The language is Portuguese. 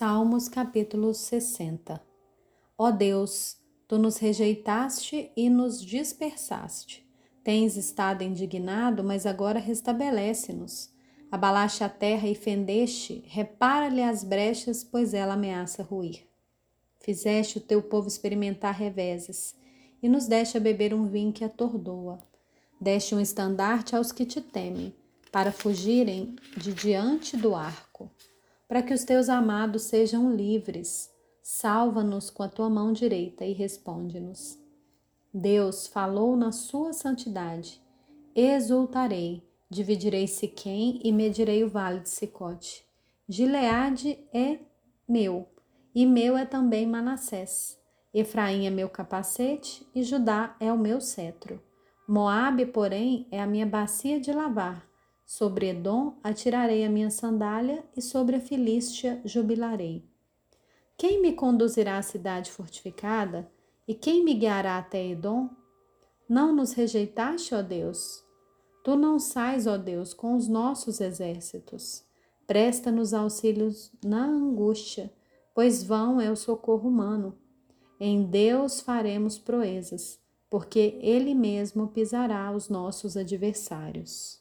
Salmos capítulo 60 Ó Deus, tu nos rejeitaste e nos dispersaste. Tens estado indignado, mas agora restabelece-nos. Abalaste a terra e fendeste, repara-lhe as brechas, pois ela ameaça ruir. Fizeste o teu povo experimentar reveses, e nos deste a beber um vinho que atordoa. Deste um estandarte aos que te temem, para fugirem de diante do arco para que os teus amados sejam livres. Salva-nos com a tua mão direita e responde-nos. Deus falou na sua santidade. Exultarei, dividirei Siquém e medirei o vale de Sicote. Gileade é meu, e meu é também Manassés. Efraim é meu capacete e Judá é o meu cetro. Moabe, porém, é a minha bacia de lavar Sobre Edom atirarei a minha sandália e sobre a Filístia jubilarei. Quem me conduzirá à cidade fortificada e quem me guiará até Edom? Não nos rejeitaste, ó Deus? Tu não sais, ó Deus, com os nossos exércitos. Presta-nos auxílios na angústia, pois vão é o socorro humano. Em Deus faremos proezas, porque Ele mesmo pisará os nossos adversários.